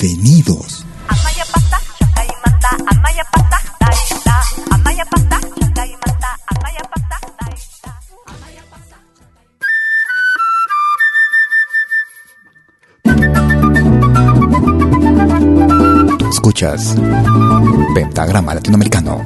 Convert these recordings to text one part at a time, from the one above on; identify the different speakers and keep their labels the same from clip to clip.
Speaker 1: Bienvenidos. Escuchas Pentagrama Latinoamericano.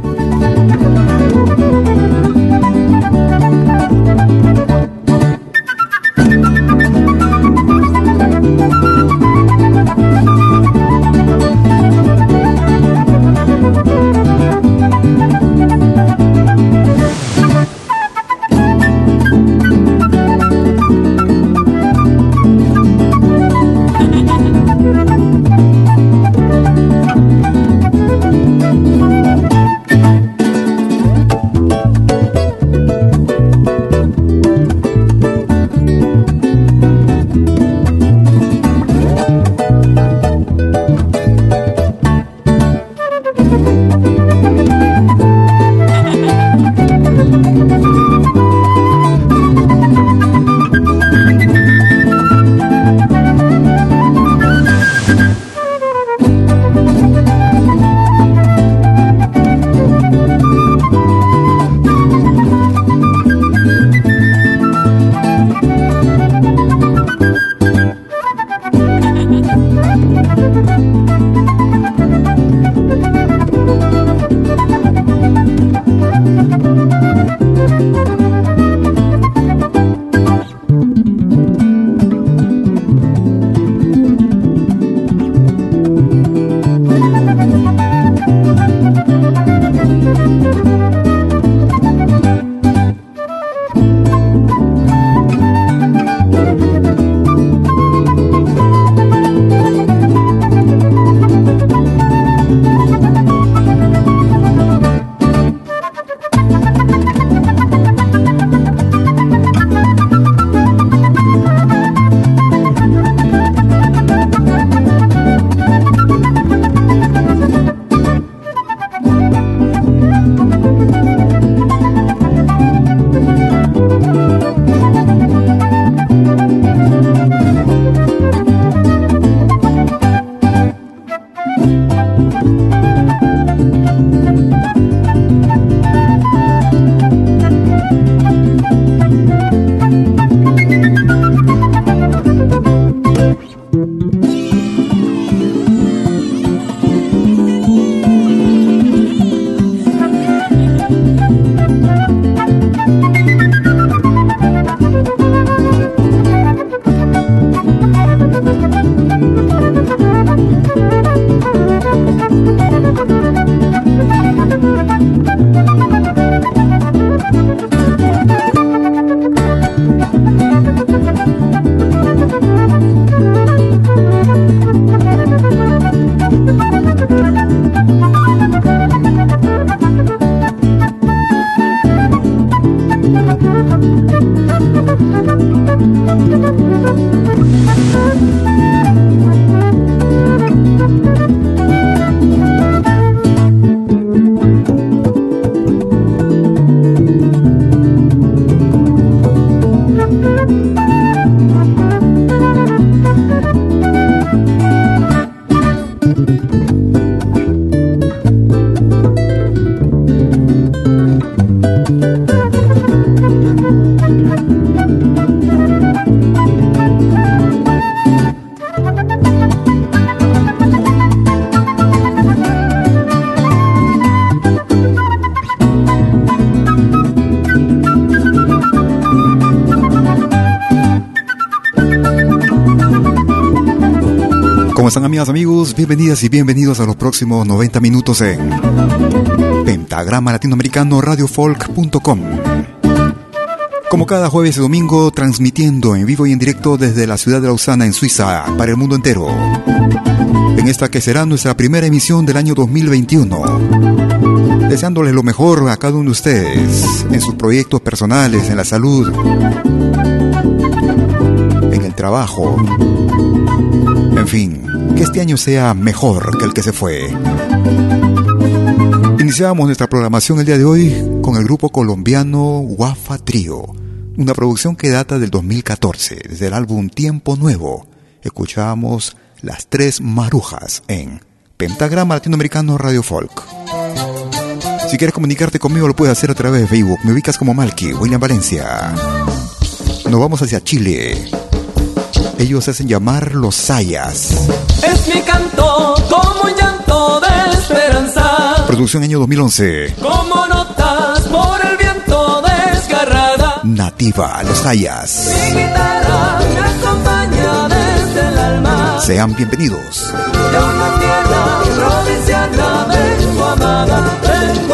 Speaker 1: Amigos? Bienvenidas y bienvenidos a los próximos 90 minutos en Pentagrama Latinoamericano Radiofolk.com. Como cada jueves y domingo, transmitiendo en vivo y en directo desde la ciudad de Lausana, en Suiza, para el mundo entero. En esta que será nuestra primera emisión del año 2021. Deseándoles lo mejor a cada uno de ustedes, en sus proyectos personales, en la salud, en el trabajo. En fin, que este año sea mejor que el que se fue. Iniciamos nuestra programación el día de hoy con el grupo colombiano Wafa Trio una producción que data del 2014, desde el álbum Tiempo Nuevo. Escuchamos Las Tres Marujas en Pentagrama Latinoamericano Radio Folk. Si quieres comunicarte conmigo lo puedes hacer a través de Facebook. Me ubicas como Malky, William Valencia. Nos vamos hacia Chile. Ellos hacen llamar los Sayas.
Speaker 2: Es mi canto como un llanto de esperanza.
Speaker 1: Producción año 2011.
Speaker 2: Como notas por el viento desgarrada.
Speaker 1: Nativa, los Sayas.
Speaker 2: Mi guitarra me acompaña desde el alma.
Speaker 1: Sean bienvenidos.
Speaker 2: De una tierra provinciana vengo amada, vengo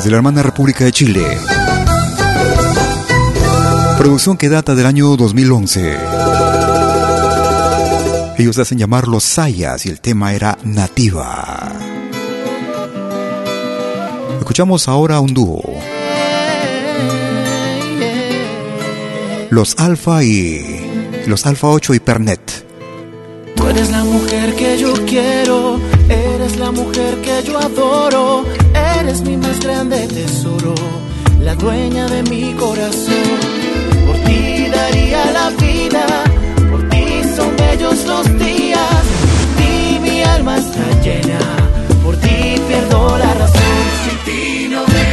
Speaker 2: Desde
Speaker 1: la hermana República de Chile. Producción que data del año 2011. Ellos hacen llamar los Sayas y el tema era Nativa. Escuchamos ahora un dúo. Los Alfa y. Los Alfa 8 y.
Speaker 2: Tú eres la mujer que yo quiero, eres la mujer que yo adoro, grande tesoro, la dueña de mi corazón. Por ti daría la vida, por ti son bellos los días, por ti mi alma está llena, por ti pierdo la razón. Sin ti no veo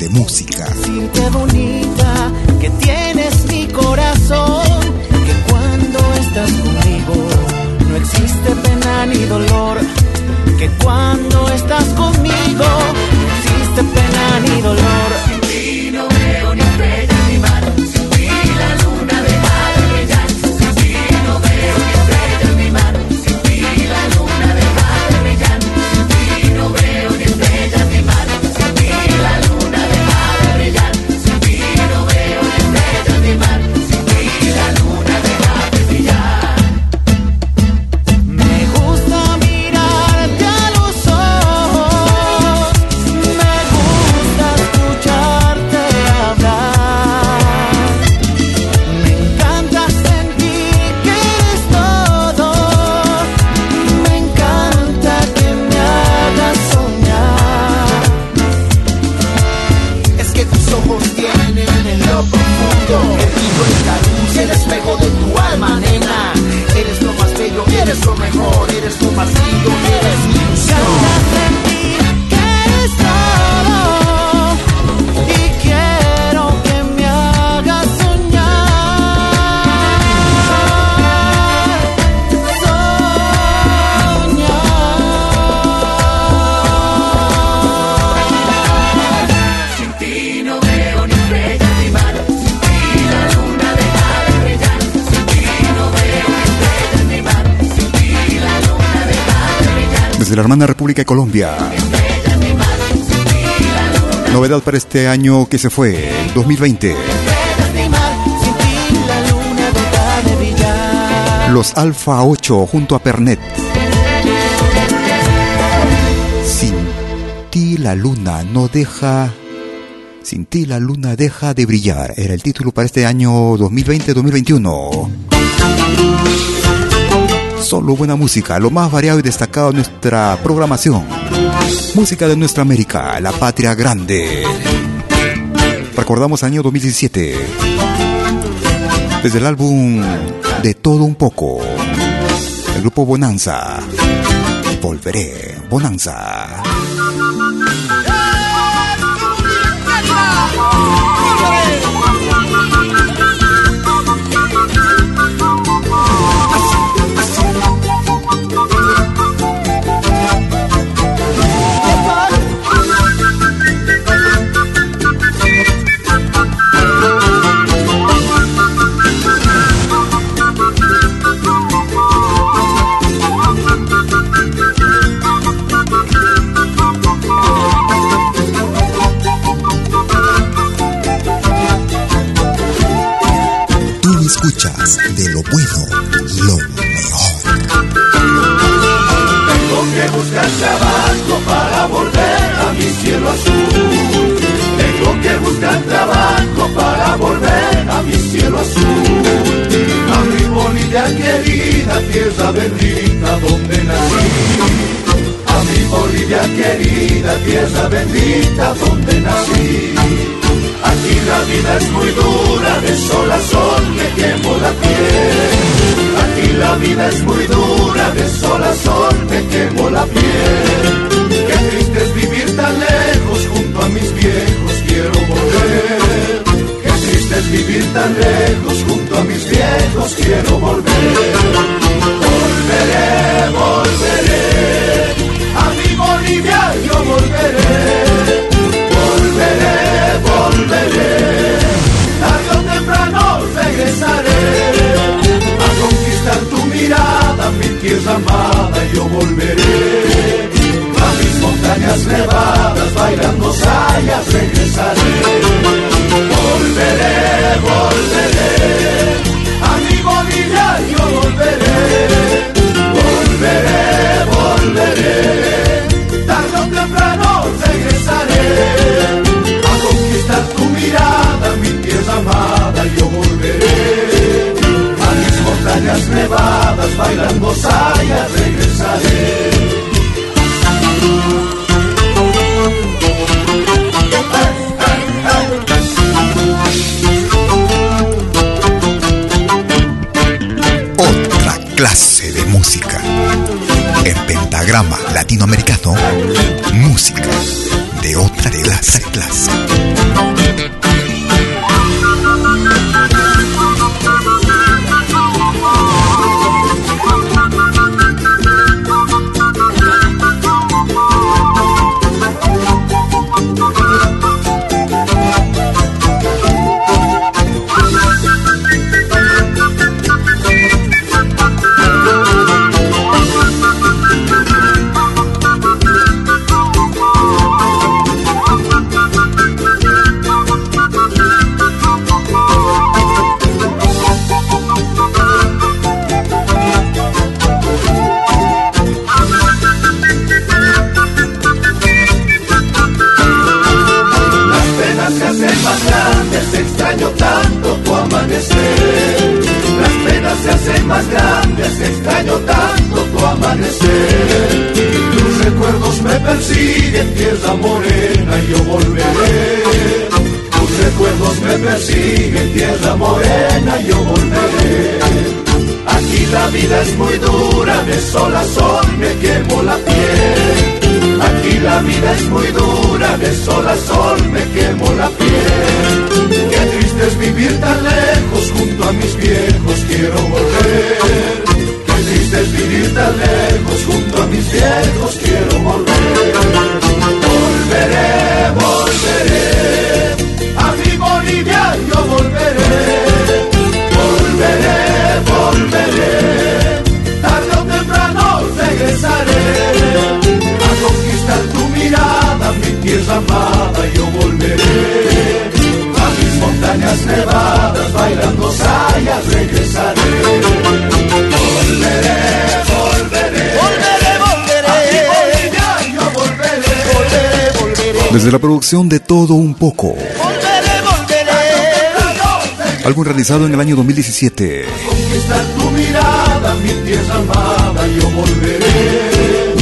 Speaker 2: de
Speaker 1: música. Colombia. Novedad para este año que se fue, el 2020.
Speaker 2: estrellas ni mar, sin ti la luna deja de brillar.
Speaker 1: Los Alfa 8 junto a Pernet. Sin ti la luna no deja... Sin ti la luna deja de brillar. Era el título para este año 2020-2021. Solo buena música, lo más variado y destacado de nuestra programación. Música de nuestra América, la patria grande. Recordamos año 2017. Desde el álbum De todo un poco. El grupo Bonanza. Volveré, Bonanza.
Speaker 3: Lo.
Speaker 4: Tengo que buscar trabajo para volver a mi cielo azul. Tengo que buscar trabajo para volver a mi cielo azul. A mi Bolivia querida, tierra bendita donde nací. A mi Bolivia querida, tierra bendita donde nací. Aquí la vida es muy dura, de sol a sol me quemo la vida es muy dura, de sol a sol me quemo la piel. Qué triste es vivir tan lejos junto a mis viejos, quiero volver. Qué triste es vivir tan lejos junto a mis viejos, quiero volver. Volveré, volveré, tierra amada, yo volveré. A mis montañas nevadas, bailando sayas, regresaré. Volveré, volveré, a mi Bolivia yo volveré. Volveré, volveré, tarde o temprano regresaré. A conquistar tu mirada, mi tierra amada, yo volveré. A mis montañas nevadas, bailando sayas, regresaré.
Speaker 1: Otra clase de música. En pentagrama latinoamericano, música de otra clase. clase.
Speaker 4: Me persiguen, tierra morena, y yo volveré. Tus recuerdos me persiguen, tierra morena, y yo volveré. Aquí la vida es muy dura, de sol a sol me quemo la piel. Aquí la vida es muy dura, de sol a sol me quemo la piel. Qué triste es vivir tan lejos junto a mis viejos, quiero volver. Es vivir tan lejos junto a mis viejos, quiero volver.
Speaker 1: Desde la producción de Todo Un Poco, álbum realizado en el año 2017.
Speaker 4: Conquistar tu mirada, mi tierra amada, yo volveré.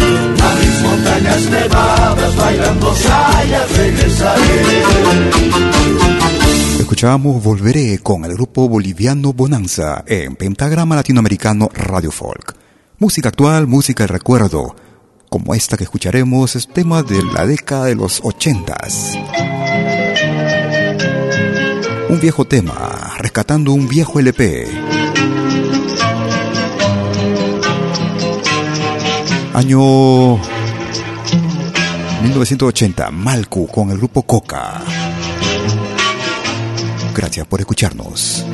Speaker 4: A mis montañas nevadas, bailando sayas, regresaré.
Speaker 1: Escuchamos Volveré con el grupo boliviano Bonanza en Pentagrama Latinoamericano Radio Folk. Música actual, música de recuerdo, como esta que escucharemos es tema de la década de los ochentas. Un viejo tema, rescatando un viejo LP. Año 1980, Malcu con el grupo Coca. Gracias por escucharnos.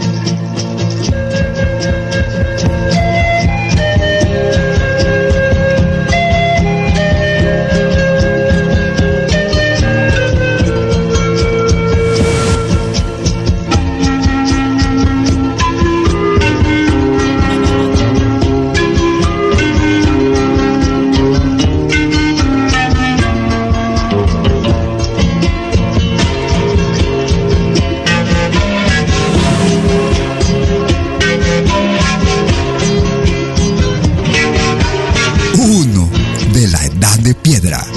Speaker 3: Piedra.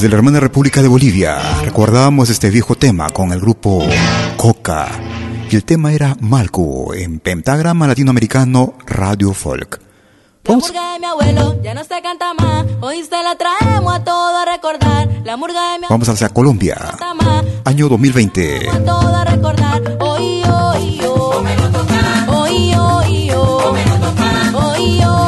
Speaker 1: Desde la hermana República de Bolivia, recordábamos este viejo tema con el grupo Coca Y el tema era Malco en Pentagrama Latinoamericano Radio Folk.
Speaker 5: La murga de mi abuelo ya no se canta más. Hoy se la traemos a todo a recordar. La murga de mi
Speaker 1: Vamos hacia Colombia. Año 2020.
Speaker 5: A todo a recordar. Hoy, hoy, hoy. Hoy, hoy, hoy. Hoy, hoy,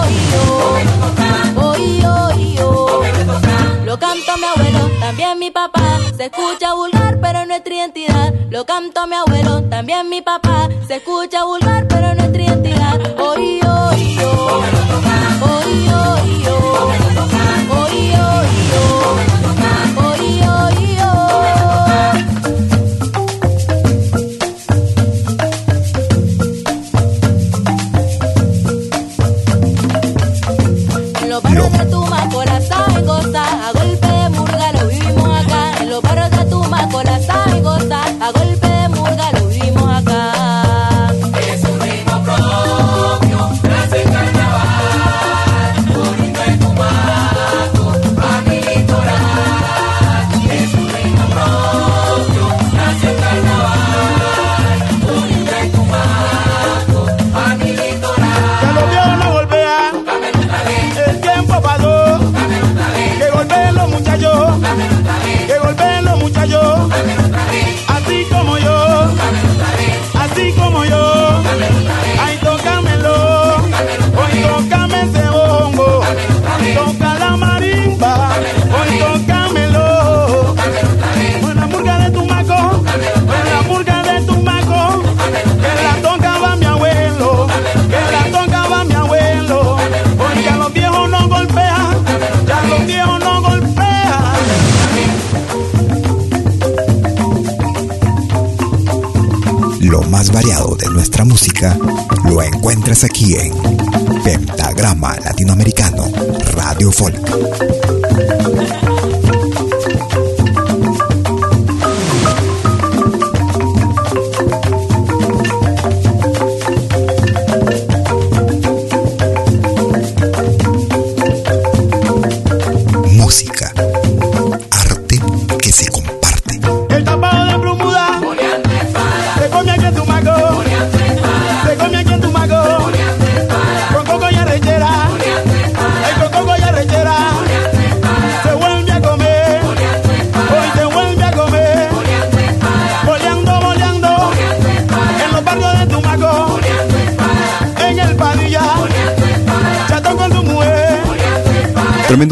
Speaker 5: escucha vulgar, pero nuestra identidad. Lo canto mi abuelo, también mi papá. Se escucha vulgar, pero nuestra
Speaker 1: aquí en Pentagrama Latinoamericano Radio Folk.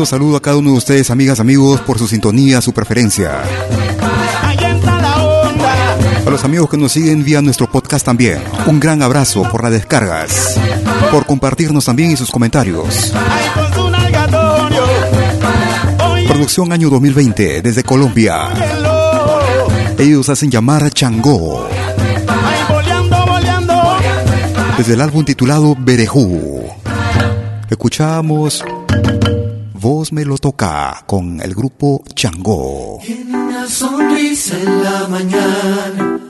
Speaker 1: Saludo a cada uno de ustedes, amigas, amigos, por su sintonía, su preferencia. A los amigos que nos siguen vía nuestro podcast también, un gran abrazo por las descargas, por compartirnos también y sus comentarios. Producción año 2020 desde Colombia. Ellos hacen llamar Changó. Desde el álbum titulado Berejú. Escuchamos Voz me lo toca con el grupo Changó.
Speaker 6: Una sonrisa en la mañana.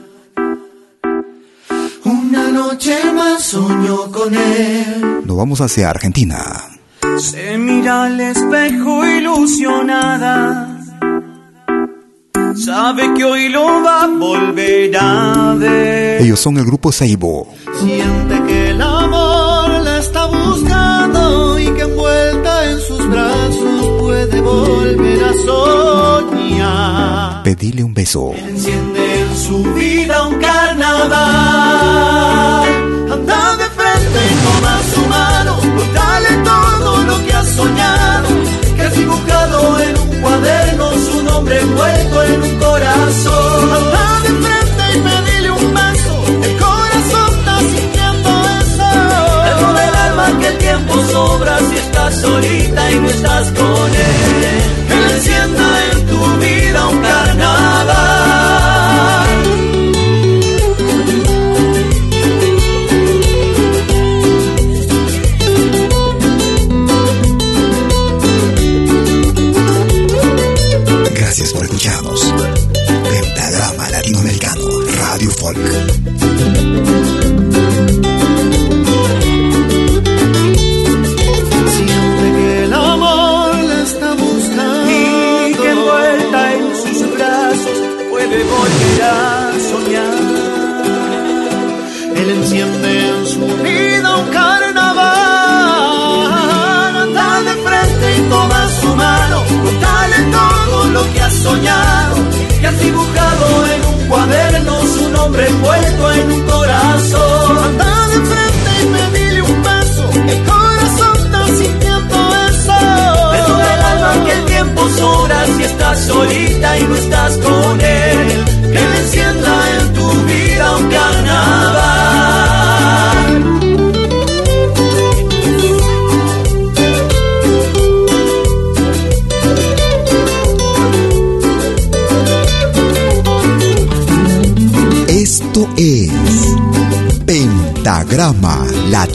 Speaker 6: Una noche más soñó con él.
Speaker 1: Nos vamos hacia Argentina.
Speaker 6: Se mira al espejo ilusionada. Sabe que hoy lo va a volver a ver.
Speaker 1: Ellos son el grupo Seibo.
Speaker 6: Siente que volver a soñar.
Speaker 1: Pedile un beso.
Speaker 6: Enciende en su vida un carnaval. Anda de frente y toma su mano. Dale todo lo que has soñado. Que has dibujado en un cuaderno su nombre envuelto en un corazón. Anda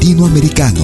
Speaker 1: Latinoamericano.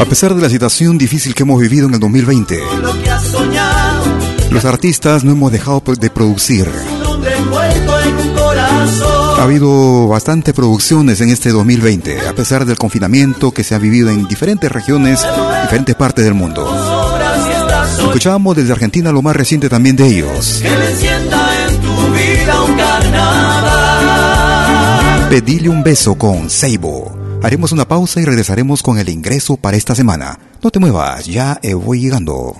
Speaker 6: A
Speaker 1: pesar de la situación difícil que hemos vivido en el 2020,
Speaker 2: y lo que has soñado,
Speaker 1: los artistas no hemos dejado de producir. Ha habido bastante producciones en este 2020, a pesar del confinamiento que se ha vivido en diferentes regiones, diferentes partes del mundo. Escuchamos desde Argentina lo más reciente también de ellos. Pedile un beso con Seibo. Haremos una pausa y regresaremos con el ingreso para esta semana. No te muevas, ya voy llegando.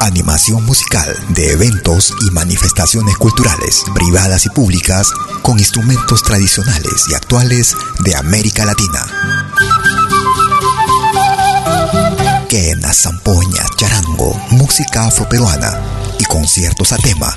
Speaker 1: Animación musical de eventos y manifestaciones culturales, privadas y públicas, con instrumentos tradicionales y actuales de América Latina. Quenas, zampoñas, charango, música afroperuana y conciertos a tema.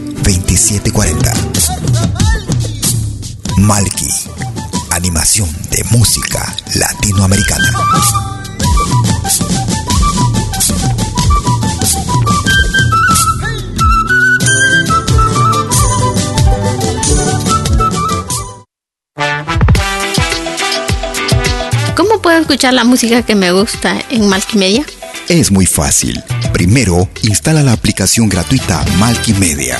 Speaker 1: 2740. Malki, animación de música latinoamericana.
Speaker 7: ¿Cómo puedo escuchar la música que me gusta en Malkimedia?
Speaker 1: Es muy fácil. Primero, instala la aplicación gratuita Malkimedia.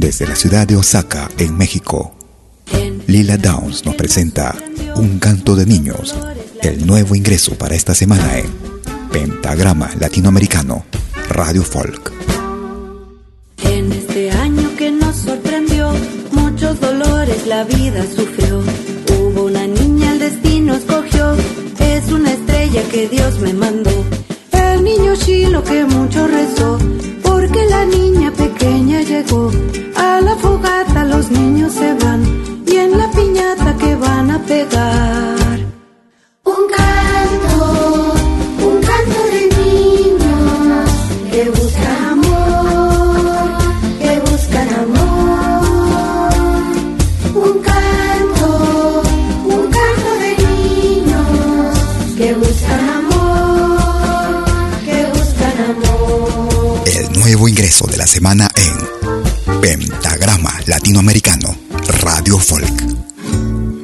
Speaker 1: Desde la ciudad de Osaka, en México, Lila Downs nos presenta Un canto de niños, el nuevo ingreso para esta semana en Pentagrama Latinoamericano Radio Folk.
Speaker 8: En este año que nos sorprendió, muchos dolores la vida sufrió. Hubo una niña, el destino escogió, es una estrella que Dios me mandó. El niño Chilo que mucho rezó, porque la niña pequeña llegó. Los niños se van, y en la piñata que van a pegar.
Speaker 9: Un canto, un canto de niños que buscan amor, que buscan amor. Un canto, un canto de niños que buscan amor, que buscan amor.
Speaker 1: El nuevo ingreso de la semana en Pentagrama Latinoamericano Radio Folk.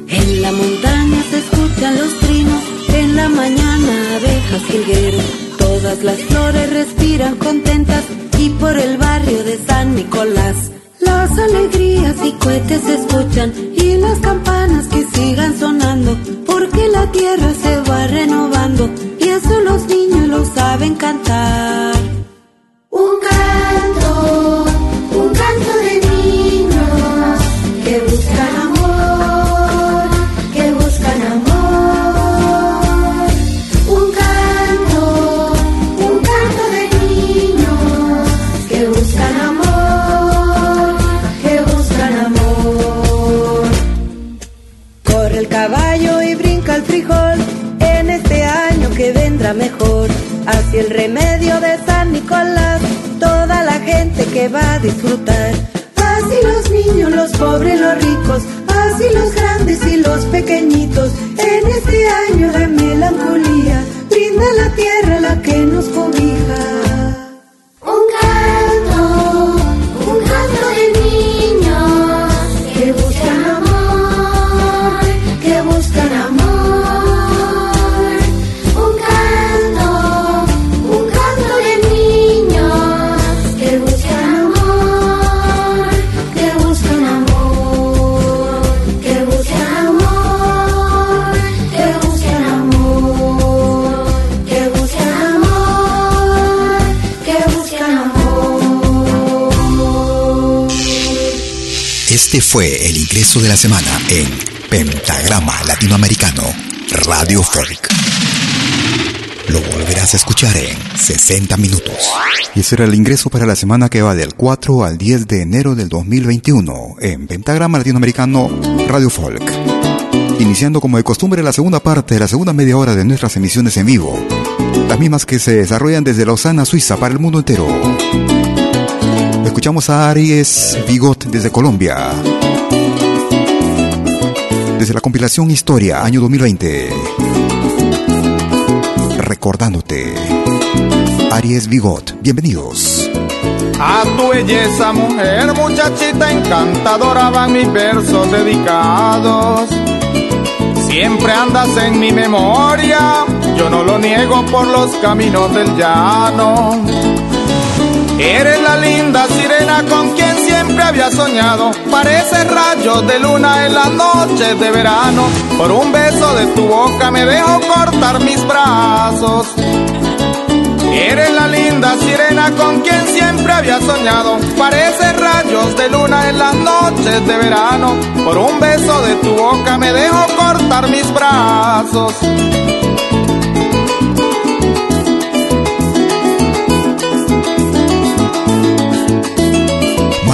Speaker 8: En la montaña se escuchan los trinos, en la mañana abejas jilgueros. Todas las flores respiran contentas y por el barrio de San Nicolás. Las alegrías y cohetes se escuchan y las campanas que sigan sonando, porque la tierra se va renovando y eso los niños lo saben cantar.
Speaker 9: Un canto,
Speaker 8: va a disfrutar. Así los niños, los pobres, los ricos, así los grandes y los pequeñitos. De la
Speaker 1: semana en Pentagrama Latinoamericano Radio Folk. Lo volverás a escuchar en 60 minutos. Y ese era el ingreso para la semana que va del 4 al 10 de enero del 2021 en Pentagrama Latinoamericano Radio Folk. Iniciando como de costumbre la segunda parte de la segunda media hora de nuestras emisiones en vivo. Las mismas que se desarrollan desde Lausana, Suiza, para el mundo entero. Escuchamos a Aries Bigot desde Colombia. Desde la compilación Historia, año 2020. Recordándote. Aries Bigot, bienvenidos.
Speaker 10: A tu belleza, mujer, muchachita encantadora, van mis versos dedicados. Siempre andas en mi memoria, yo no lo niego por los caminos del llano. Eres la linda sirena con quien siempre había soñado. Parece rayos de luna en las noches de verano. Por un beso de tu boca me dejo cortar mis brazos. Eres la linda sirena con quien siempre había soñado. Parece rayos de luna en las noches de verano. Por un beso de tu boca me dejo cortar mis brazos.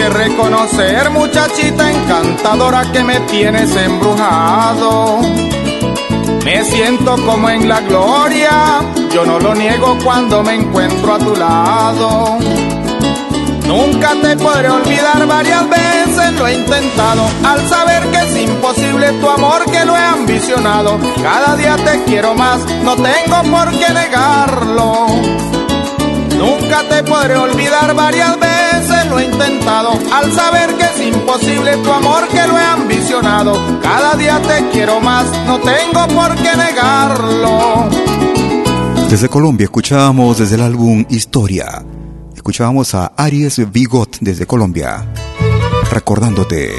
Speaker 10: Que reconocer, muchachita encantadora, que me tienes embrujado. Me siento como en la gloria, yo no lo niego cuando me encuentro a tu lado. Nunca te podré olvidar, varias veces lo he intentado, al saber que es imposible tu amor que lo he ambicionado. Cada día te quiero más, no tengo por qué negarlo. Nunca te podré olvidar, varias veces lo he intentado, al saber que es imposible tu amor que lo he ambicionado. Cada día te quiero más, no tengo por qué negarlo.
Speaker 1: Desde Colombia escuchábamos desde el álbum Historia. Escuchábamos a Aries Bigot desde Colombia. Recordándote.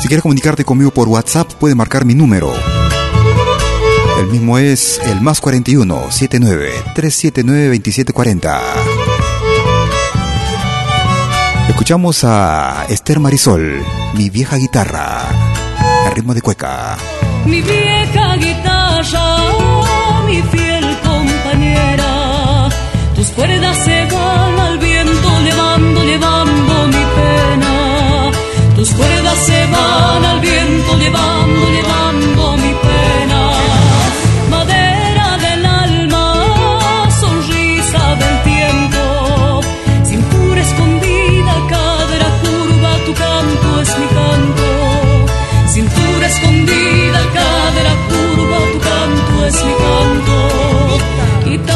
Speaker 1: Si quieres comunicarte conmigo por WhatsApp, puede marcar mi número. El mismo es el más 41 79 379 2740. Escuchamos a Esther Marisol, mi vieja guitarra, a ritmo de cueca.
Speaker 11: Mi vieja guitarra, mi fiel compañera, tus cuerdas se van al viento, levando, levando mi pena. Tus cuerdas se van al viento, levando, levando es mi canto.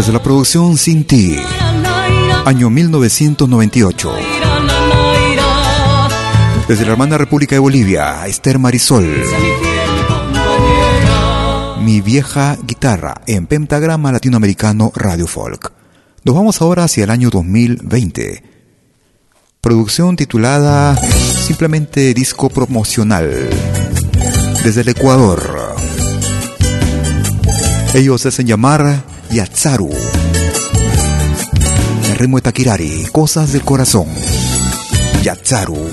Speaker 11: Ira.
Speaker 1: Desde la producción Sin Ti, año 1998. Desde la hermana República de Bolivia, Esther Marisol. Mi vieja guitarra en pentagrama latinoamericano Radio Folk. Nos vamos ahora hacia el año 2020. Producción titulada simplemente disco promocional. Desde el Ecuador. Ellos hacen llamar Yatsaru. El ritmo Takirari, Cosas del Corazón. Yatsaru.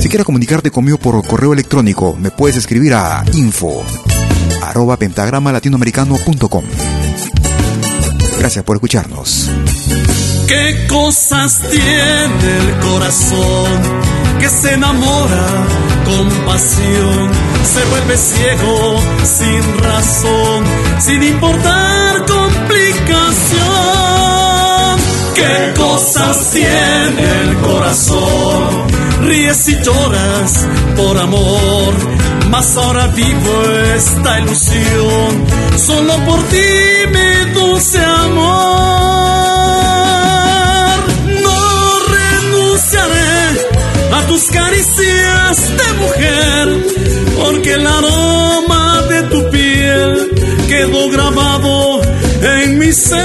Speaker 1: Si quieres comunicarte conmigo por correo electrónico, me puedes escribir a info arroba pentagrama latinoamericano.com. Gracias por escucharnos.
Speaker 11: ¿Qué cosas tiene el corazón que se enamora con pasión? Se vuelve ciego sin razón, sin importar complicación. ¿Qué cosas tiene el corazón? Ríes y lloras por amor, mas ahora vivo esta ilusión, solo por ti mi dulce amor. Tus caricias de mujer, porque el aroma de tu piel quedó grabado en mi ser.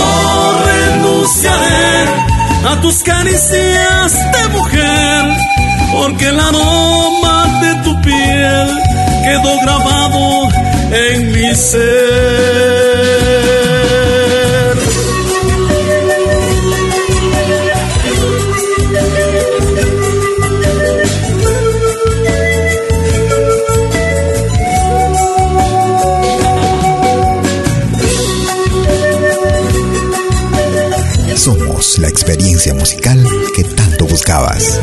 Speaker 11: No renunciaré a tus caricias de mujer, porque el aroma de tu piel quedó grabado en mi ser.
Speaker 1: Musical que tanto buscabas.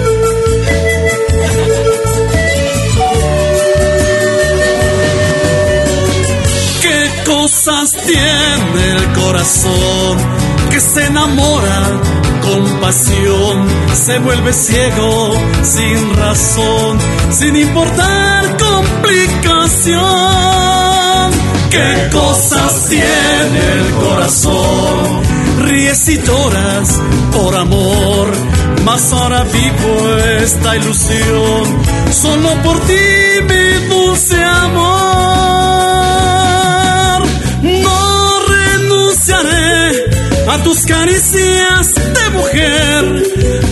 Speaker 11: ¿Qué cosas tiene el corazón que se enamora con pasión? Se vuelve ciego sin razón, sin importar complicación. ¿Qué cosas tiene el corazón? Ríes y lloras por amor, mas ahora vivo esta ilusión, solo por ti mi dulce amor. No renunciaré a tus caricias de mujer,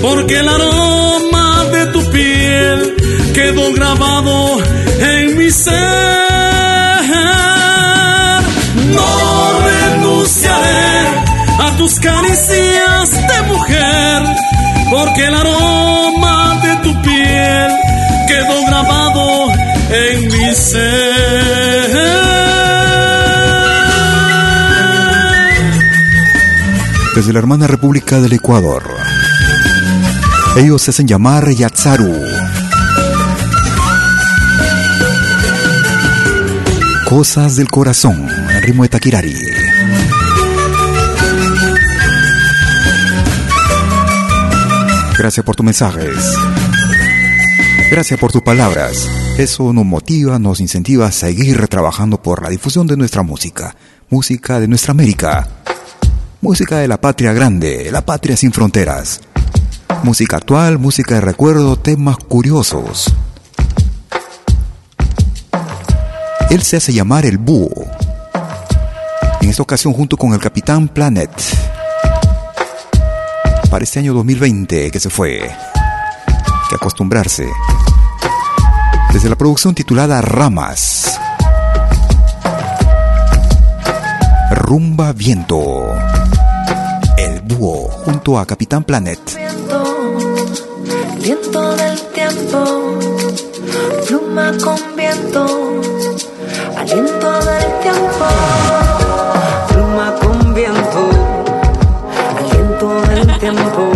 Speaker 11: porque el aroma de tu piel quedó grabado en mi ser. Porque el aroma de tu piel quedó grabado en mi ser.
Speaker 1: Desde la hermana República del Ecuador, ellos se hacen llamar Yatsaru. Cosas del corazón, el ritmo de Takirari. Gracias por tus mensajes. Gracias por tus palabras. Eso nos motiva, nos incentiva a seguir trabajando por la difusión de nuestra música. Música de nuestra América. Música de la patria grande, la patria sin fronteras. Música actual, música de recuerdo, temas curiosos. Él se hace llamar el búho. En esta ocasión junto con el Capitán Planet para este año 2020 que se fue. Que acostumbrarse. Desde la producción titulada Ramas. Rumba Viento. El búho junto a Capitán Planet.
Speaker 12: Viento, del tiempo, pluma con viento, aliento del tiempo. tiempo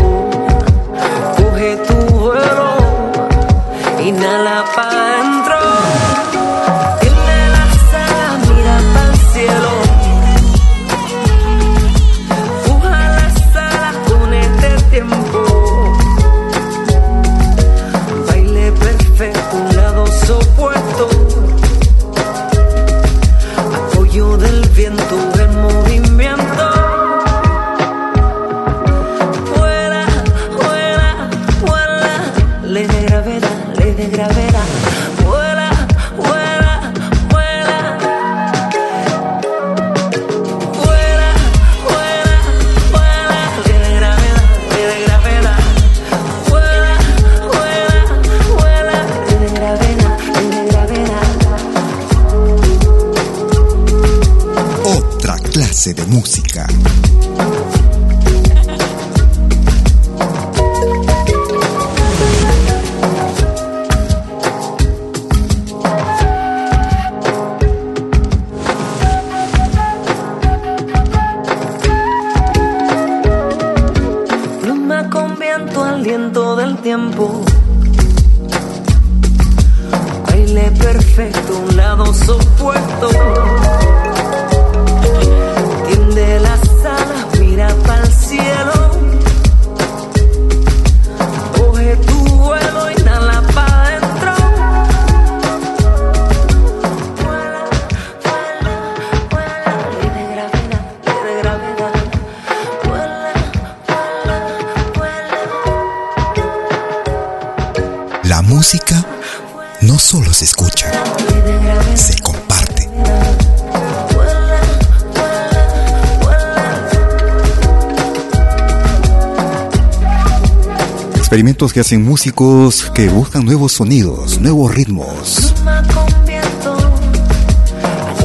Speaker 1: que hacen músicos que buscan nuevos sonidos, nuevos ritmos.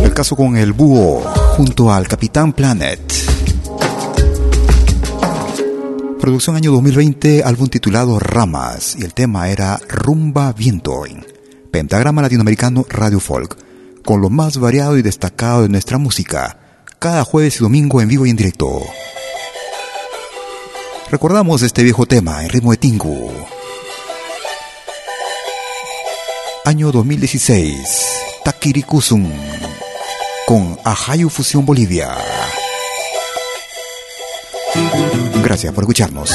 Speaker 1: El caso con el búho junto al Capitán Planet. Producción año 2020, álbum titulado Ramas, y el tema era Rumba Viento en Pentagrama Latinoamericano Radio Folk, con lo más variado y destacado de nuestra música, cada jueves y domingo en vivo y en directo. Recordamos este viejo tema en ritmo de Tingu. Año 2016, Takirikusun, con Ajayu Fusión Bolivia. Gracias por escucharnos.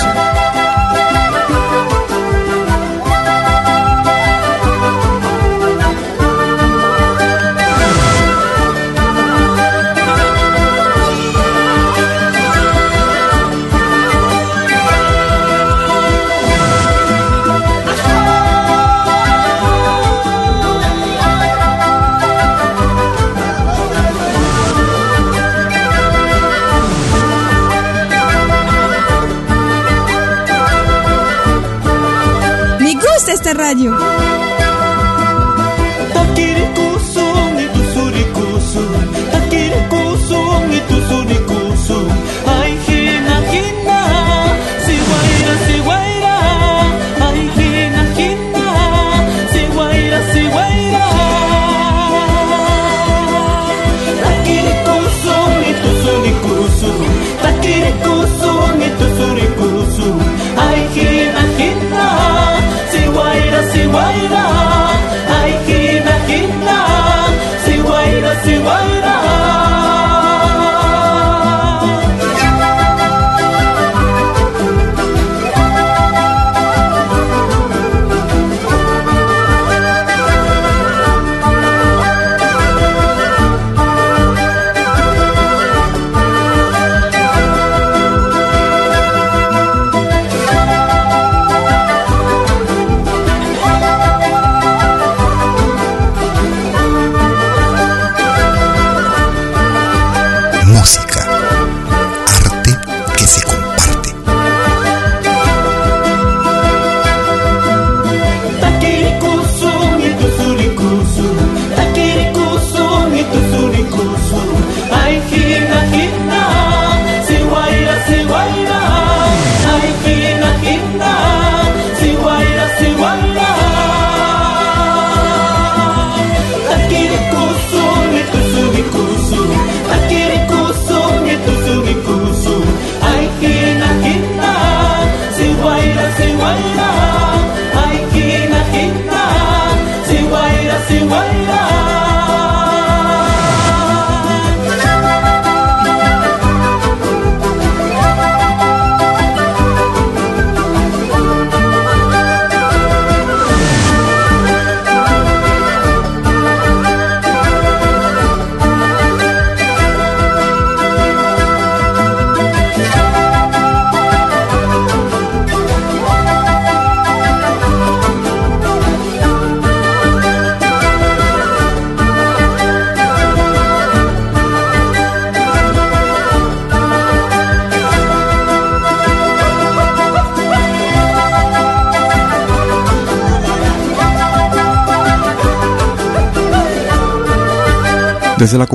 Speaker 13: Radio.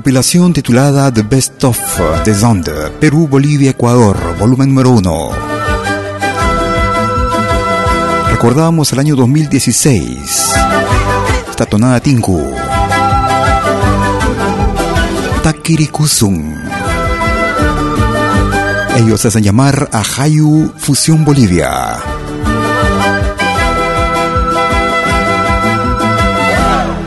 Speaker 1: Compilación titulada The Best of The Zonde, Perú, Bolivia, Ecuador, volumen número 1. Recordamos el año 2016. Esta tonada Tinku. Takirikusun. Ellos hacen llamar Ajayu Fusión Bolivia.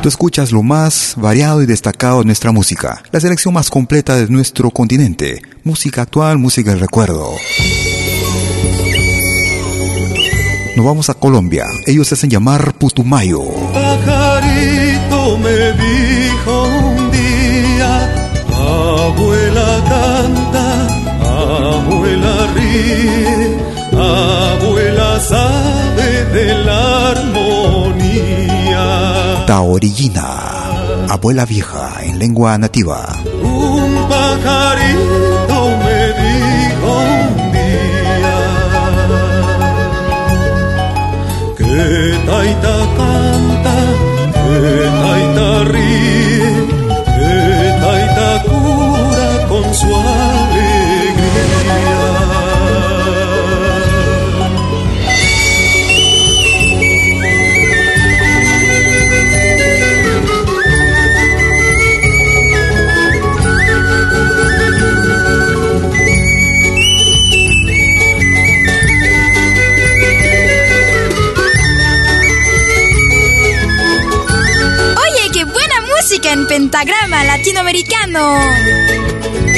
Speaker 1: Tú escuchas lo más variado y destacado de nuestra música, la selección más completa de nuestro continente, música actual, música del recuerdo. Nos vamos a Colombia, ellos hacen llamar Putumayo.
Speaker 14: Pajarito me dijo un día, abuela canta, abuela ríe, abuela sabe de la armonía.
Speaker 1: Taorillina, abuela vieja en lengua nativa.
Speaker 14: Un pajarito me dijo un día que taita canta, que taita ríe, que taita cura con su alegría.
Speaker 11: Pentagrama latinoamericano.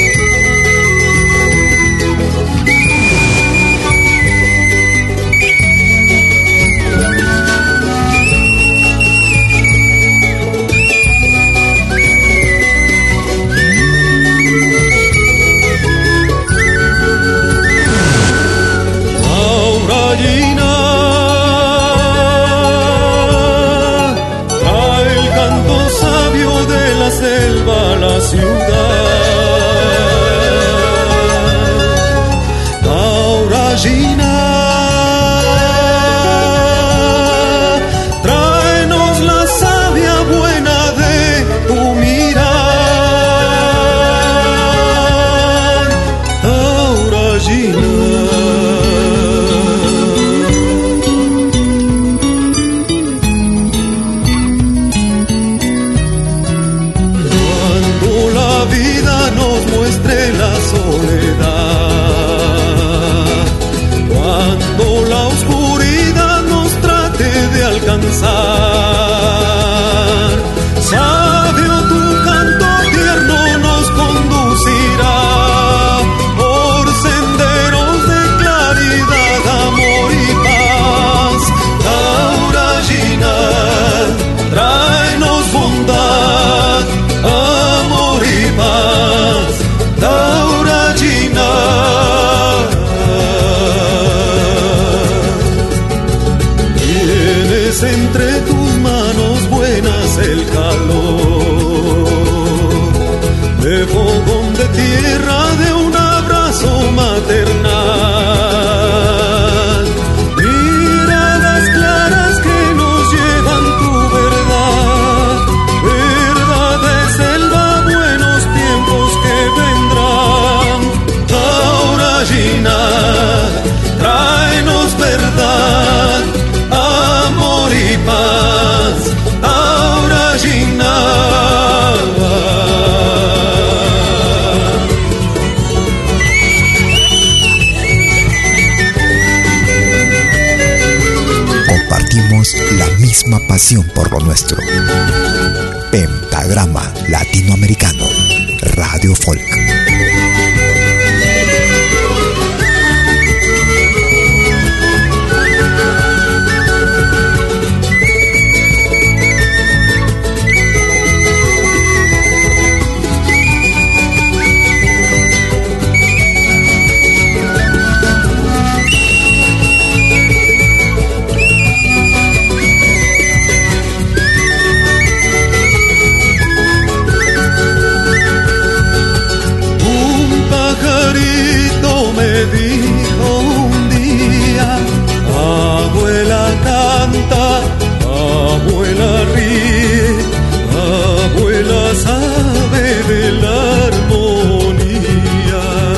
Speaker 14: Por
Speaker 1: lo nuestro. Pentagrama Latinoamericano, Radio Folk.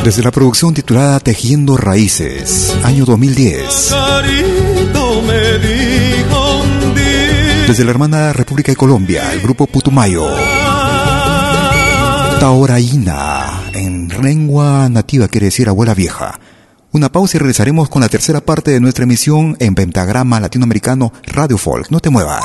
Speaker 1: Desde la producción titulada Tejiendo Raíces, año 2010.
Speaker 14: Pajarito me dijo un día,
Speaker 1: Desde la hermana República de Colombia, el grupo Putumayo. Taoraína, en lengua nativa quiere decir abuela vieja. Una pausa y regresaremos con la tercera parte de nuestra emisión en Pentagrama Latinoamericano Radio Folk. No te muevas.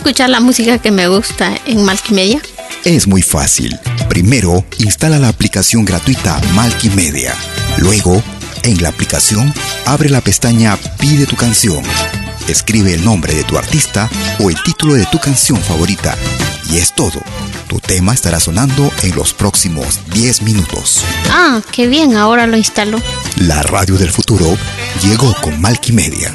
Speaker 7: Escuchar la música que me gusta en Malkimedia?
Speaker 1: Es muy fácil. Primero, instala la aplicación gratuita Malkimedia. Luego, en la aplicación, abre la pestaña Pide tu canción. Escribe el nombre de tu artista o el título de tu canción favorita. Y es todo. Tu tema estará sonando en los próximos 10 minutos.
Speaker 7: Ah, qué bien, ahora lo instalo.
Speaker 1: La radio del futuro llegó con Malkimedia.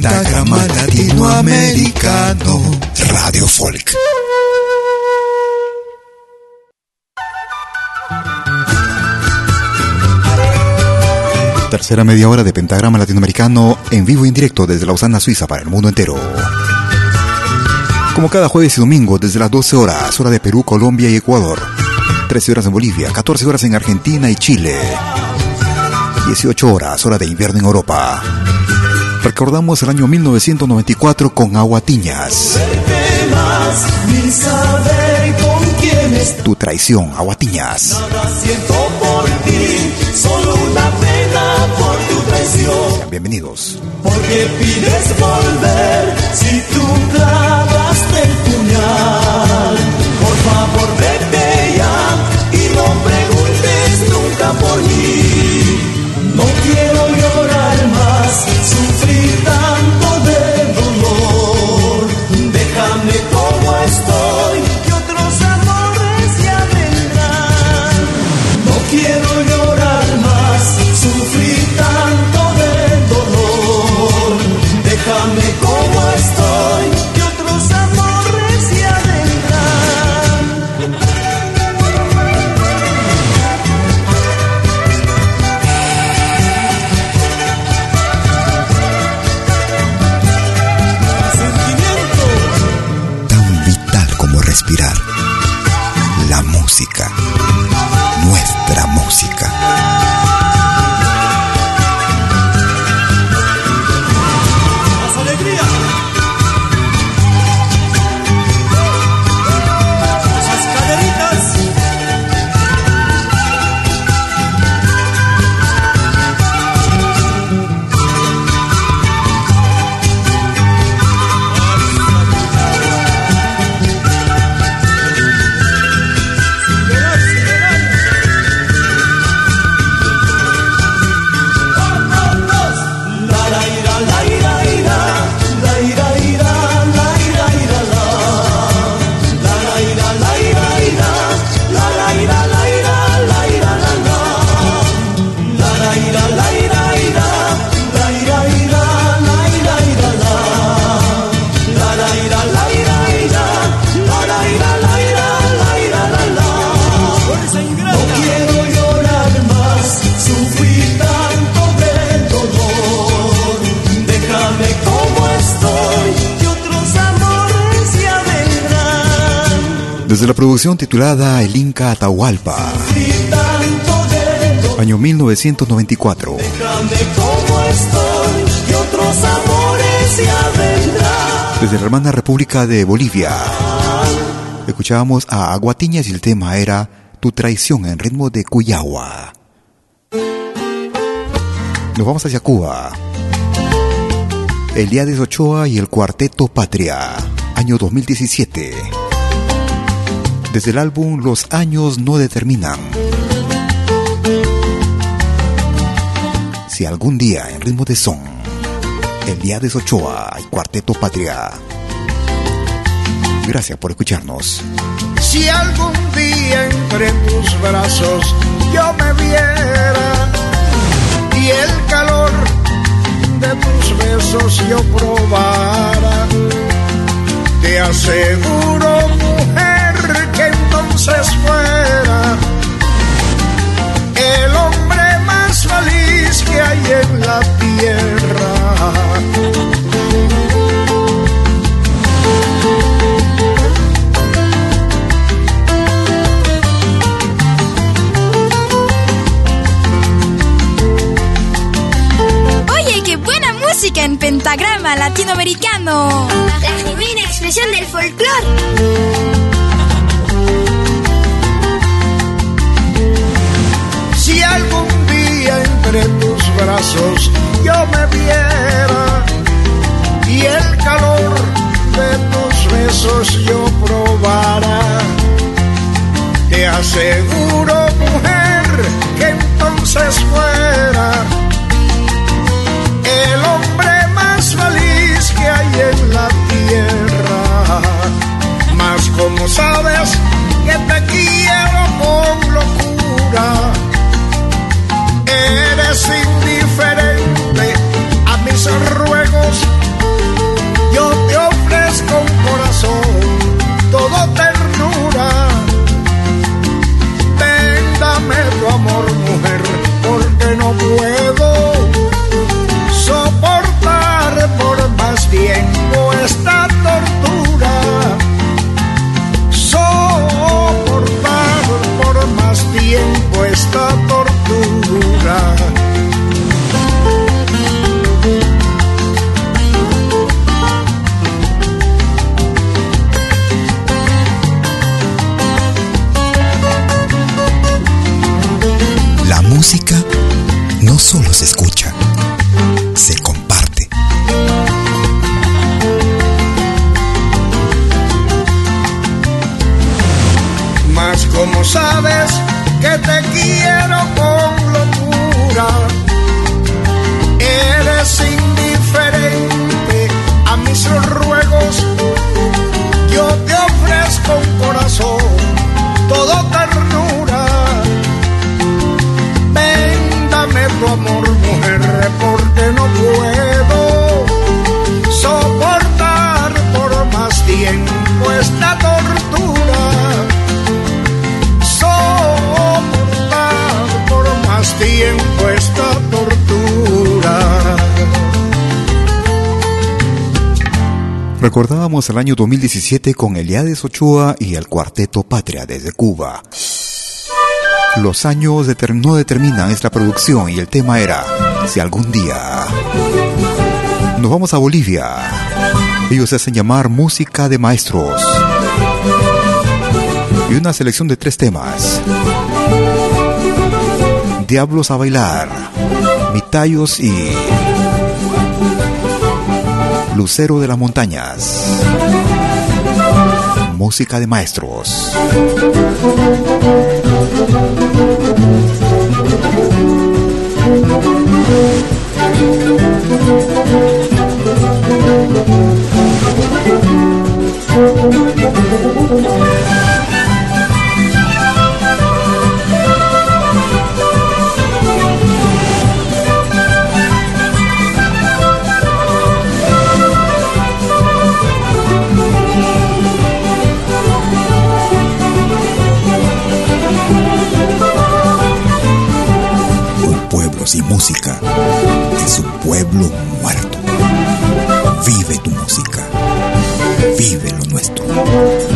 Speaker 1: Pentagrama Latinoamericano Radio Folk. Tercera media hora de Pentagrama Latinoamericano en vivo y en directo desde Lausana, Suiza para el mundo entero. Como cada jueves y domingo desde las 12 horas, hora de Perú, Colombia y Ecuador. 13 horas en Bolivia, 14 horas en Argentina y Chile. 18 horas, hora de invierno en Europa. Recordamos el año 1994 con Aguatiñas. Tu traición, Aguatiñas.
Speaker 4: Nada siento por ti, solo una pena por tu traición.
Speaker 1: Sean bienvenidos.
Speaker 4: Porque pides volver si tú clavaste el puñal. Por favor, vete ya y no preguntes nunca por mí.
Speaker 1: Música. Nuestra música. Desde la producción titulada El Inca Atahualpa, año 1994.
Speaker 4: Déjame como estoy, y otros amores ya vendrán.
Speaker 1: Desde la hermana República de Bolivia, escuchábamos a Aguatiñas y el tema era Tu traición en ritmo de Cuyagua. Nos vamos hacia Cuba. Eliades Ochoa y el Cuarteto Patria, año 2017. Desde el álbum Los años no determinan. Si algún día en ritmo de son, Eliades Ochoa y Cuarteto Patria. Gracias por escucharnos.
Speaker 15: Si algún día entre tus brazos yo me viera y el calor de tus besos yo probara, te aseguro, entonces fuera el hombre más feliz que hay en la tierra.
Speaker 13: Oye, qué buena música en pentagrama latinoamericano. La genuina expresión del folclore.
Speaker 15: Entre tus brazos yo me viera. Y el calor de tus besos yo probara, te aseguro, mujer, que entonces fuera el hombre más feliz que hay en la tierra. Mas como sabes que te quiero con locura, eres indiferente
Speaker 1: Recordábamos el año 2017 con Eliades Ochoa y el cuarteto Patria desde Cuba. Los años no determinan esta producción y el tema era Si algún día nos vamos a Bolivia. Ellos hacen llamar música de maestros. Y una selección de tres temas. Diablos a bailar, Mitallos y Lucero de las Montañas. Música de maestros. Lo nuestro.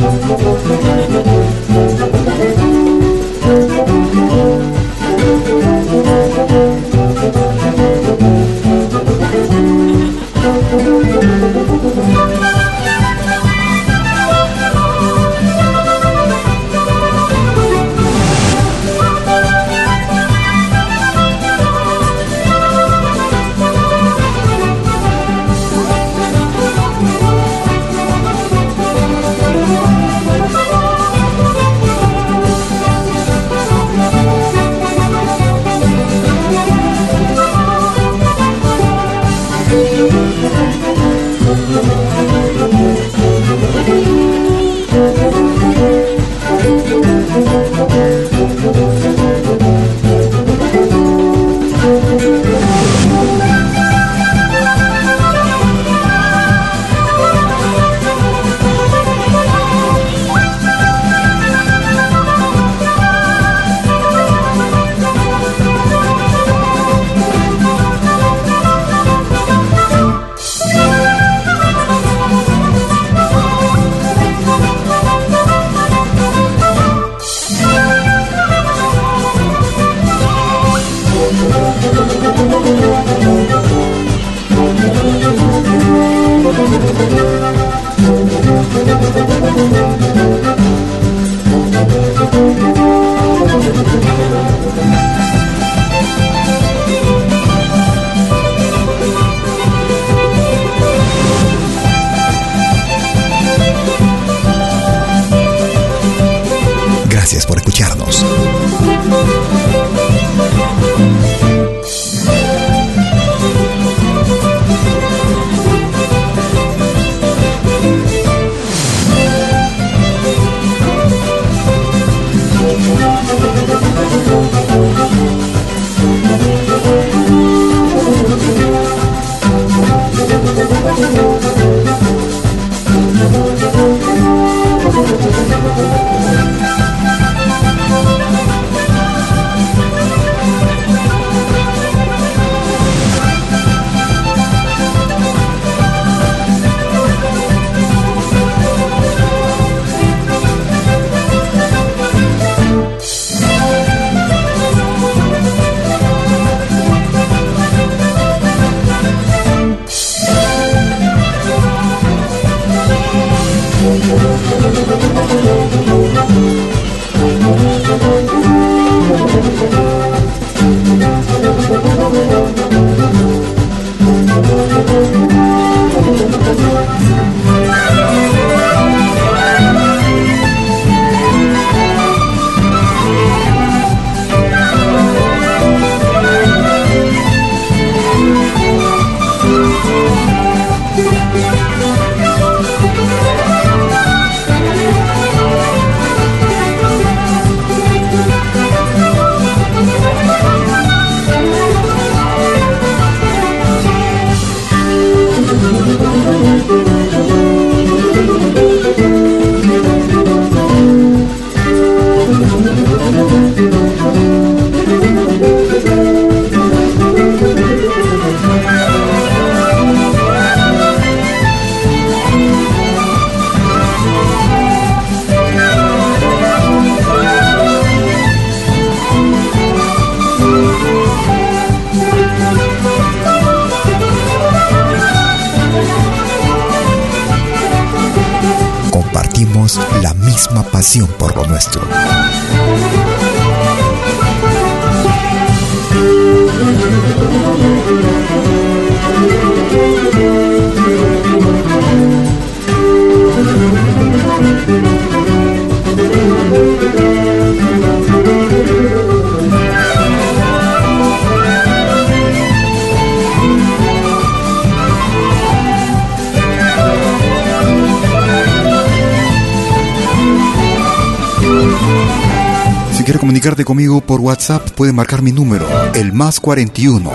Speaker 1: Comunicarte conmigo por WhatsApp, puede marcar mi número, el más 41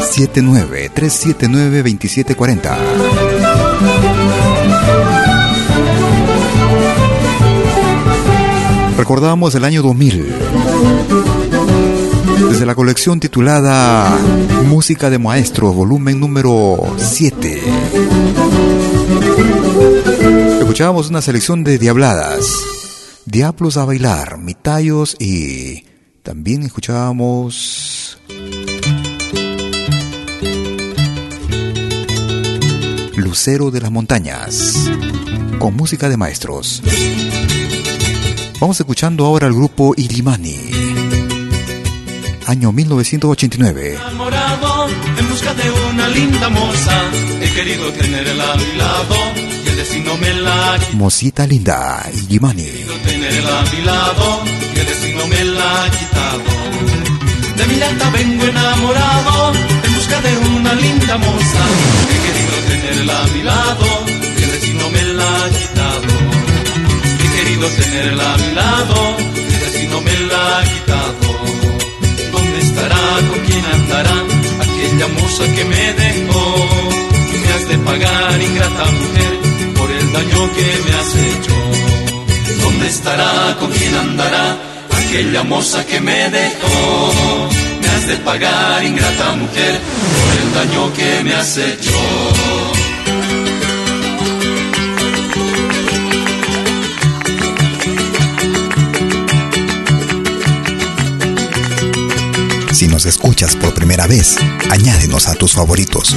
Speaker 1: 79 379 2740. Recordamos el año 2000. Desde la colección titulada Música de Maestros, volumen número 7. Escuchábamos una selección de diabladas. Diablos a bailar, Mitayos y también escuchábamos Lucero de las Montañas con música de maestros. Vamos escuchando ahora al grupo Ilimani. Año 1989.
Speaker 16: Enamorado en busca de una linda moza, he querido tenerla a mi lado y el destino me la
Speaker 1: Mosita linda, Ilimani.
Speaker 16: Tenerla a mi lado y el destino me la ha quitado. De mi lata vengo enamorado en busca de una linda moza. He querido tenerla a mi lado y el destino me la ha quitado. He querido tenerla a mi lado y el destino me la ha quitado. ¿Dónde estará? ¿Con quién andará? Aquella moza que me dejó. Me has de pagar, ingrata mujer, por el daño que me has hecho. ¿Dónde estará? ¿Con quién andará? Aquella moza que me dejó. Me has de pagar, ingrata mujer, por el daño que me has hecho.
Speaker 1: Si nos escuchas por primera vez, añádenos a tus favoritos.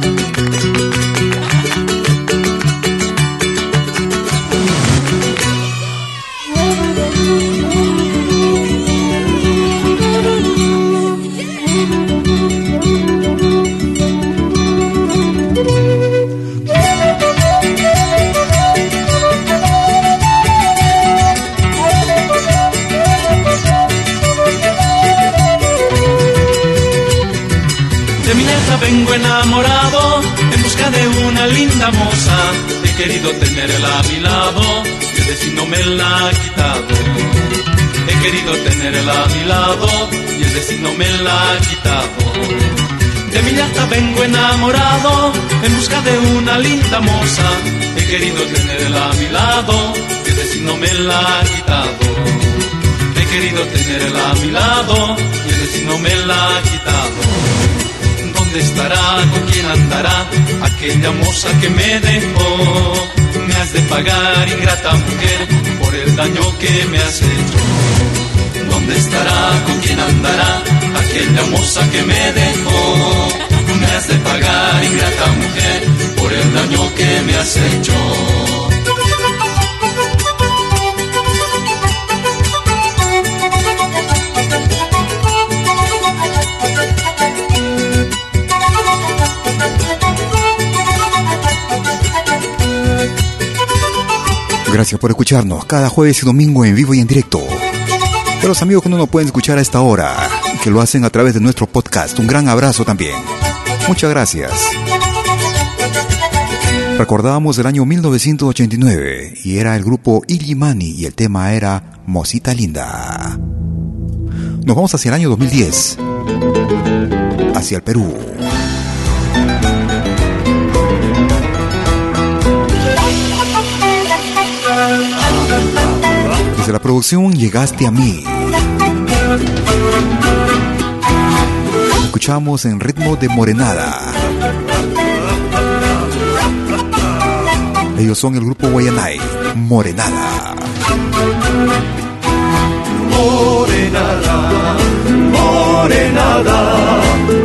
Speaker 16: Vengo enamorado en busca de una linda moza. He querido tenerla a mi lado y el destino me la ha quitado. He querido tenerla a mi lado y el destino me la ha quitado. De mi letra vengo enamorado en busca de una linda moza. He querido tenerla a mi lado y el destino me la ha quitado. He querido tenerla a mi lado y el destino me la ha quitado. ¿Dónde estará? ¿Con quién andará? Aquella moza que me dejó. Me has de pagar, ingrata mujer, por el daño que me has hecho. ¿Dónde estará? ¿Con quién andará? Aquella moza que me dejó. Me has de pagar, ingrata mujer, por el daño que me has hecho.
Speaker 1: Gracias por escucharnos cada jueves y domingo en vivo y en directo. A los amigos que no nos pueden escuchar a esta hora, que lo hacen a través de nuestro podcast, un gran abrazo también. Muchas gracias. Recordábamos el año 1989 y era el grupo Illimani y el tema era Mosita Linda. Nos vamos hacia el año 2010, hacia el Perú. Desde la producción llegaste a mí. Escuchamos en ritmo de morenada. Ellos son el grupo Guayanay, Morenada.
Speaker 6: Morenada, morenada,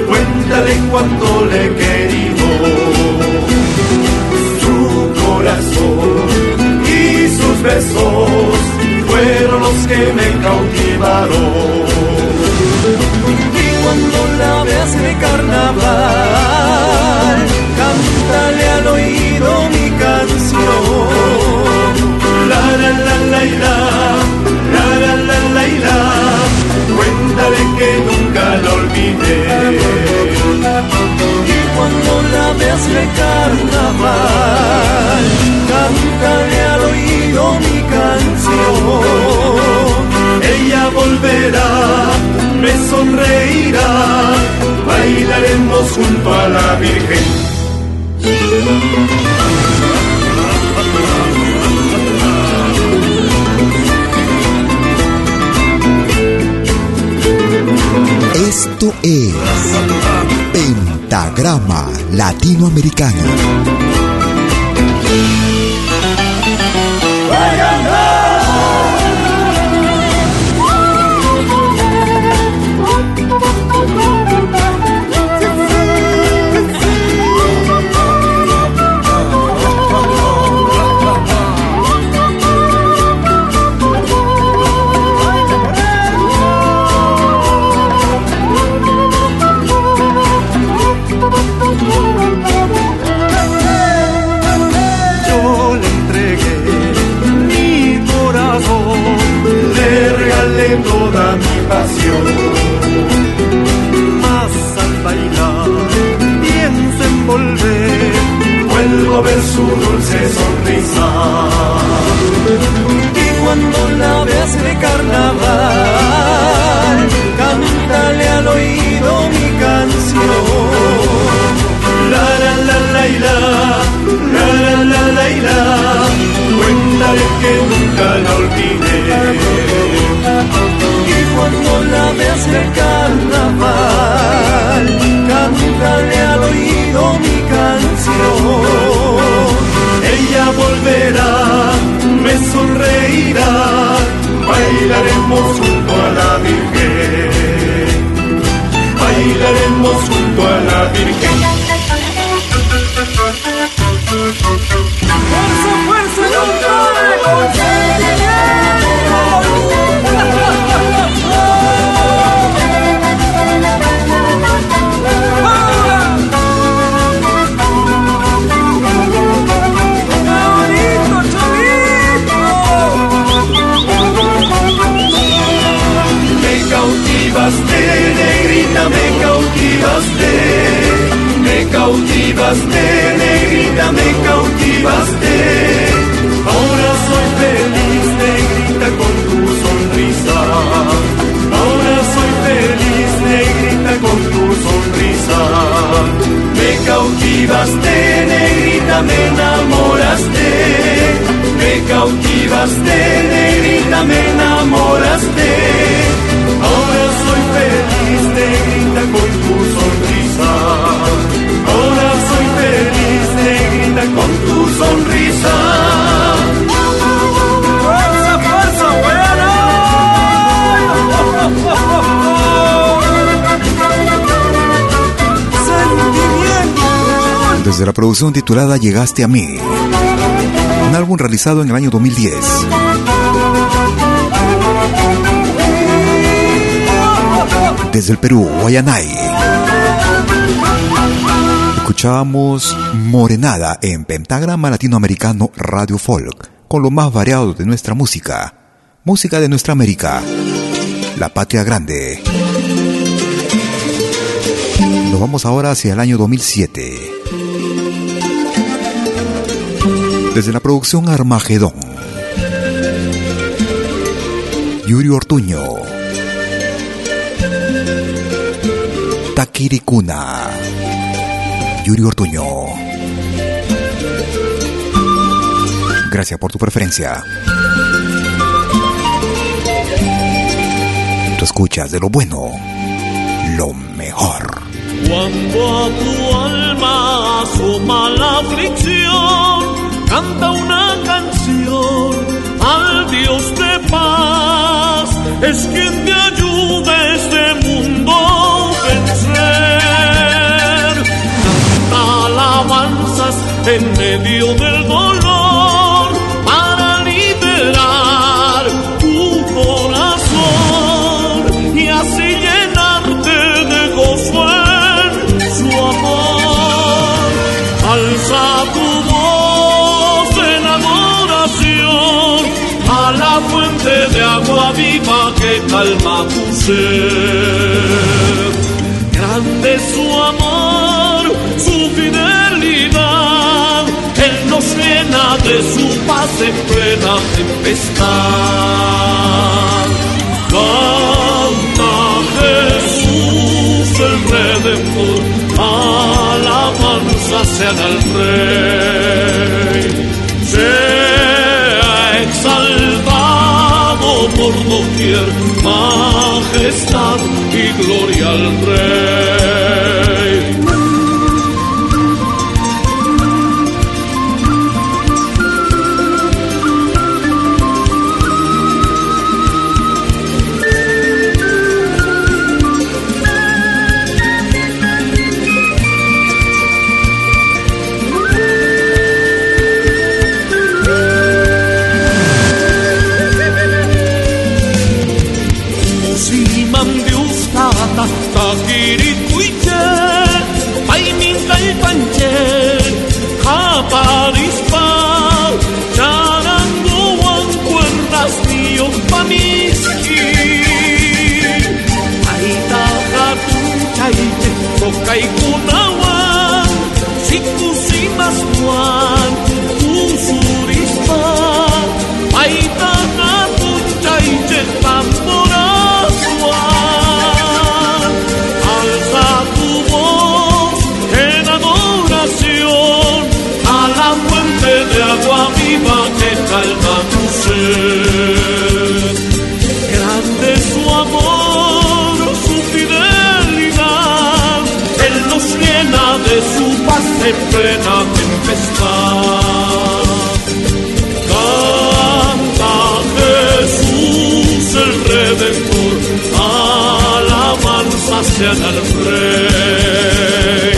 Speaker 6: cuéntale cuánto le he querido. Su corazón y sus besos fueron los que me cautivaron.
Speaker 17: Y cuando la veas de carnaval, cántale al oído mi canción.
Speaker 6: La la la la la, la la la la la, cuéntale que nunca la olvidé.
Speaker 17: Y cuando la veas de carnaval, cántale al oído mi.
Speaker 6: Ella volverá, me sonreirá, bailaremos junto a la Virgen.
Speaker 1: Esto es Pentagrama Latinoamericano.
Speaker 6: Pasión. Más al bailar, pienso en volver, vuelvo a ver su dulce sonrisa.
Speaker 17: Y cuando la veas de carnaval, cántale al oído mi canción.
Speaker 6: La la la la la, la la la la la, cuéntale que nunca la olvidé.
Speaker 17: Cuando la veas de carnaval, cántale al oído mi canción.
Speaker 6: Ella volverá, me sonreirá, bailaremos junto a la Virgen. Bailaremos junto a la Virgen.
Speaker 1: Titulada Llegaste a mí, un álbum realizado en el año 2010. Desde el Perú, Guayanay. Escuchábamos Morenada en Pentagrama Latinoamericano Radio Folk, con lo más variado de nuestra música. Música de nuestra América, la patria grande. Nos vamos ahora hacia el año 2007. Desde la producción Armagedón. Yuri Ortuño. Takirikuna. Yuri Ortuño. Gracias por tu preferencia. Tú escuchas de lo bueno, lo mejor.
Speaker 11: Cuando a tu alma asoma la aflicción, canta una canción al Dios de paz, es quien te ayuda ayude este mundo vencer. Canta alabanzas en medio del dolor agua viva que calma tu ser. Grande su amor, su fidelidad, Él nos llena de su paz en plena tempestad. Canta Jesús el Redentor, alabanza sean al Rey. Por doquier, majestad y gloria al Rey. Kaikunawan Siku sinas puan Kusurista Paita en plena tempestad. Canta Jesús el Redentor, alabanza sean al Rey.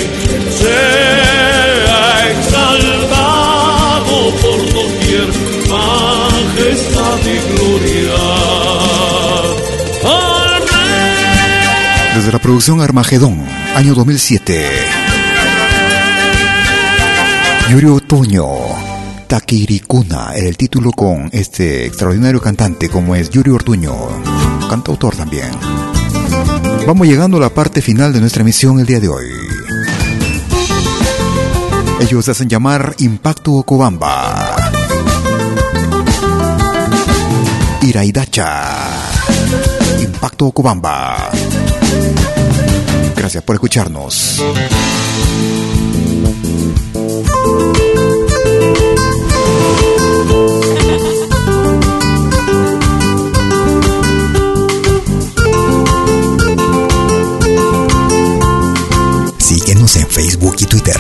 Speaker 11: Sea exaltado por doquier, majestad y gloria. Al Rey.
Speaker 1: Desde la producción Armagedón, año 2007. Yuri Otoño, Takirikuna, era el título con este extraordinario cantante como es Yuri Ortuño, cantautor también. Vamos llegando a la parte final de nuestra emisión el día de hoy. Ellos se hacen llamar Impacto Okobamba. Iraidacha. Impacto Okobamba. Gracias por escucharnos. Síguenos en Facebook y Twitter.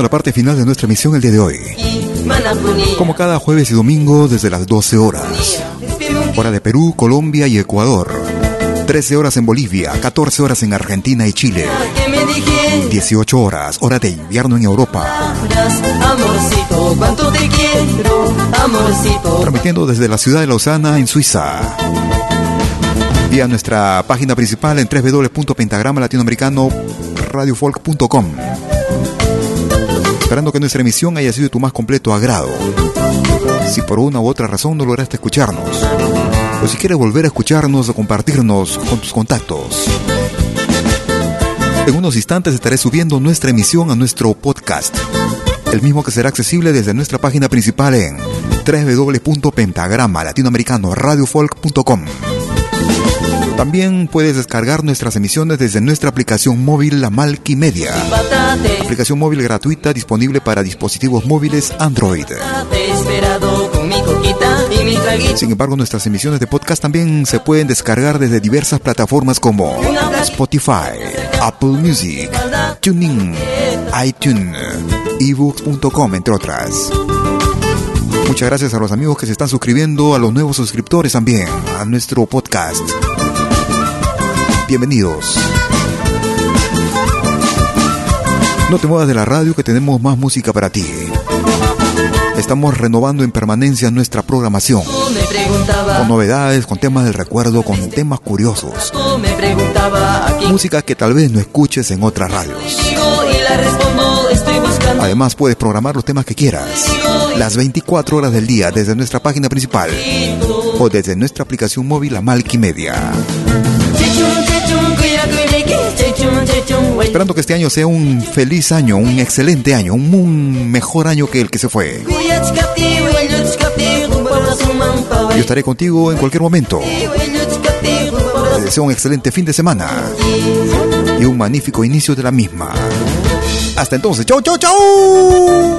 Speaker 1: A la parte final de nuestra emisión el día de hoy. Como cada jueves y domingo desde las 12 horas. Hora de Perú, Colombia y Ecuador. 13 horas en Bolivia, 14 horas en Argentina y Chile. 18 horas, hora de invierno en Europa. Transmitiendo desde la ciudad de Lausana, en Suiza. Y a nuestra página principal en www.pentagrama latinoamericano radiofolk.com. Esperando que nuestra emisión haya sido de tu más completo agrado. Si por una u otra razón no lograste escucharnos, o si quieres volver a escucharnos o compartirnos con tus contactos. En unos instantes estaré subiendo nuestra emisión a nuestro podcast, el mismo que será accesible desde nuestra página principal en www.pentagrama latinoamericano radiofolk.com. También puedes descargar nuestras emisiones desde nuestra aplicación móvil La Media. Aplicación móvil gratuita disponible para dispositivos móviles Android. Sin embargo, nuestras emisiones de podcast también se pueden descargar desde diversas plataformas como Spotify, Apple Music, TuneIn, iTunes, ebooks.com, entre otras. Muchas gracias a los amigos que se están suscribiendo, a los nuevos suscriptores también, a nuestro podcast. Bienvenidos. No te muevas de la radio que tenemos más música para ti. Estamos renovando en permanencia nuestra programación. Con novedades, con temas del recuerdo, con temas curiosos. Música que tal vez no escuches en otras radios. Además puedes programar los temas que quieras. Las 24 horas del día desde nuestra página principal. O desde nuestra aplicación móvil Amalki Media. Esperando que este año sea un feliz año, un excelente año, un, mejor año que el que se fue. Yo estaré contigo en cualquier momento. Te deseo un excelente fin de semana y un magnífico inicio de la misma. Hasta entonces, chau, chau, chau.